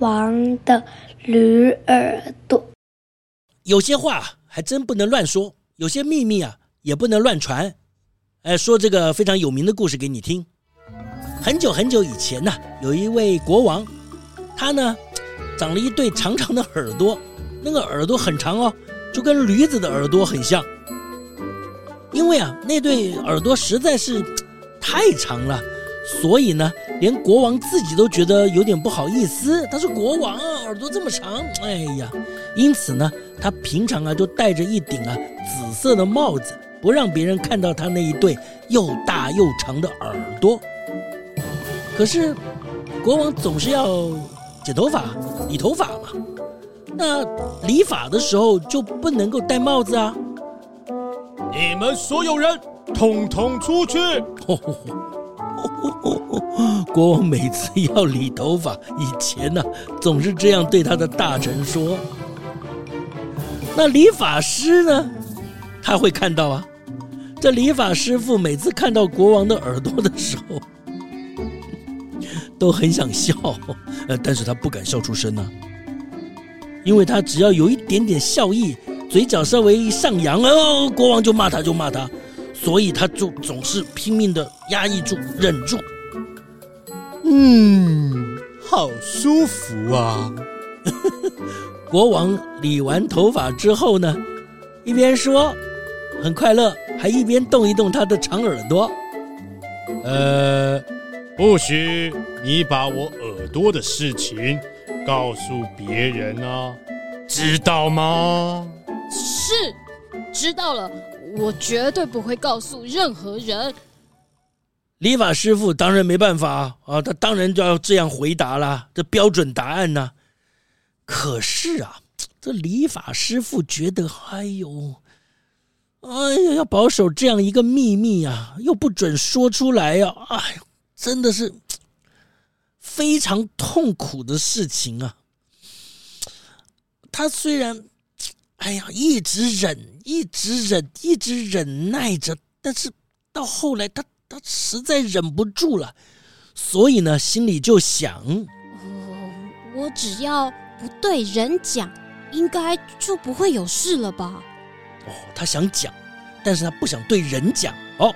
王的驴耳朵，有些话还真不能乱说，有些秘密啊也不能乱传。哎，说这个非常有名的故事给你听。很久很久以前呢，有一位国王，他呢长了一对长长的耳朵，那个耳朵很长哦，就跟驴子的耳朵很像。因为啊，那对耳朵实在是太长了。所以呢，连国王自己都觉得有点不好意思。他说国王，耳朵这么长，哎呀，因此呢，他平常啊就戴着一顶啊紫色的帽子，不让别人看到他那一对又大又长的耳朵。可是，国王总是要剪头发、理头发嘛。那理发的时候就不能够戴帽子啊！你们所有人，统统出去！国王每次要理头发，以前呢、总是这样对他的大臣说。那理发师呢，他会看到啊。这理发师傅每次看到国王的耳朵的时候，都很想笑，呃，但是他不敢笑出声呢、啊，因为他只要有一点点笑意，嘴角稍微上扬，哦，国王就骂他，就骂他。所以他就总是拼命的压抑住、忍住。嗯，好舒服啊！国王理完头发之后呢，一边说很快乐，还一边动一动他的长耳朵。呃，不许你把我耳朵的事情告诉别人啊，知道吗？是，知道了。我绝对不会告诉任何人。理发师傅当然没办法啊，他当然就要这样回答了，这标准答案呢。可是啊，这理发师傅觉得，哎呦，哎呀，要保守这样一个秘密啊，又不准说出来呀，哎，真的是非常痛苦的事情啊。他虽然。哎呀，一直忍，一直忍，一直忍耐着，但是到后来他，他他实在忍不住了，所以呢，心里就想：我，我只要不对人讲，应该就不会有事了吧？哦，他想讲，但是他不想对人讲。哦，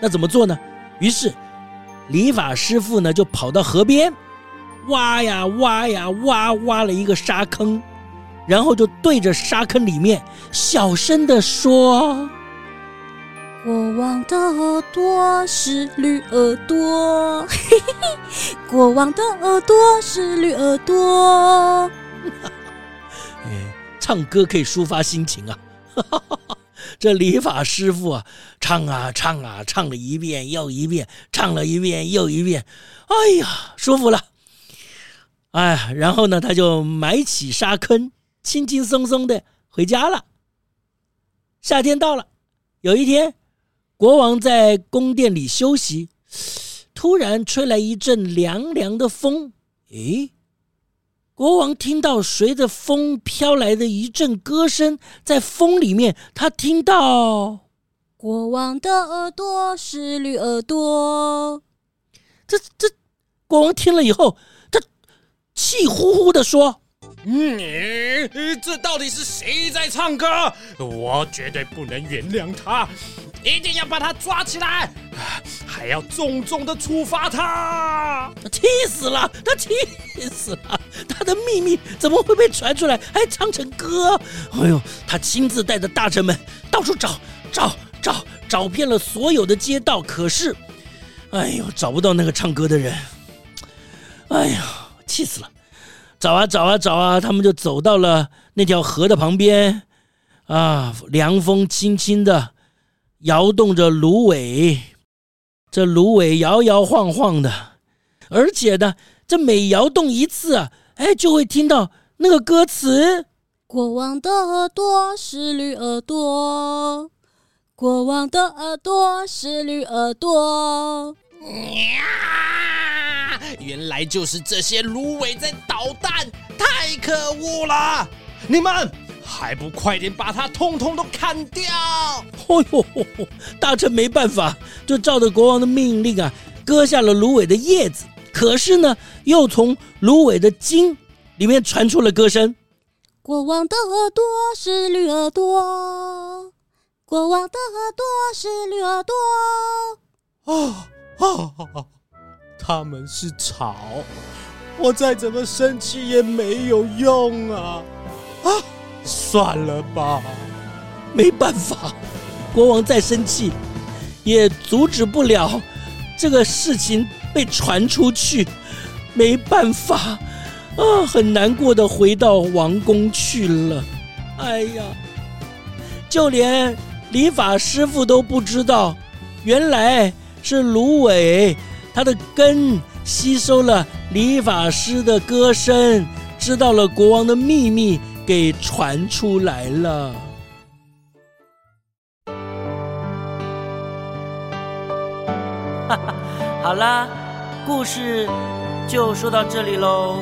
那怎么做呢？于是，理发师傅呢就跑到河边，挖呀挖呀挖，挖了一个沙坑。然后就对着沙坑里面小声的说：“国王的耳朵是绿耳朵，嘿嘿嘿，国王的耳朵是绿耳朵。”哎，唱歌可以抒发心情啊！这理发师傅啊，唱啊唱啊，唱了一遍又一遍，唱了一遍又一遍，哎呀，舒服了！哎，然后呢，他就埋起沙坑。轻轻松松的回家了。夏天到了，有一天，国王在宫殿里休息，突然吹来一阵凉凉的风。诶，国王听到随着风飘来的一阵歌声，在风里面，他听到：“国王的耳朵是驴耳朵。”这这，国王听了以后，他气呼呼的说。你这到底是谁在唱歌？我绝对不能原谅他，一定要把他抓起来，还要重重的处罚他。气死了，他气死了，他的秘密怎么会被传出来，还唱成歌？哎呦，他亲自带着大臣们到处找找找，找遍了所有的街道，可是，哎呦，找不到那个唱歌的人。哎呀，气死了。找啊找啊找啊，他们就走到了那条河的旁边，啊，凉风轻轻的摇动着芦苇，这芦苇摇摇晃晃的，而且呢，这每摇动一次啊，哎，就会听到那个歌词：国王的耳朵是绿耳朵，国王的耳朵是绿耳朵。呀！原来就是这些芦苇在捣蛋，太可恶了！你们还不快点把它通通都砍掉！哦呦，大臣没办法，就照着国王的命令啊，割下了芦苇的叶子。可是呢，又从芦苇的茎里面传出了歌声：国王的耳朵是绿耳朵，国王的耳朵是绿耳朵。啊！啊！他们是草，我再怎么生气也没有用啊！啊，算了吧，没办法，国王再生气也阻止不了这个事情被传出去，没办法啊，很难过的回到王宫去了。哎呀，就连理发师傅都不知道，原来。是芦苇，它的根吸收了理发师的歌声，知道了国王的秘密，给传出来了。好啦，故事就说到这里喽。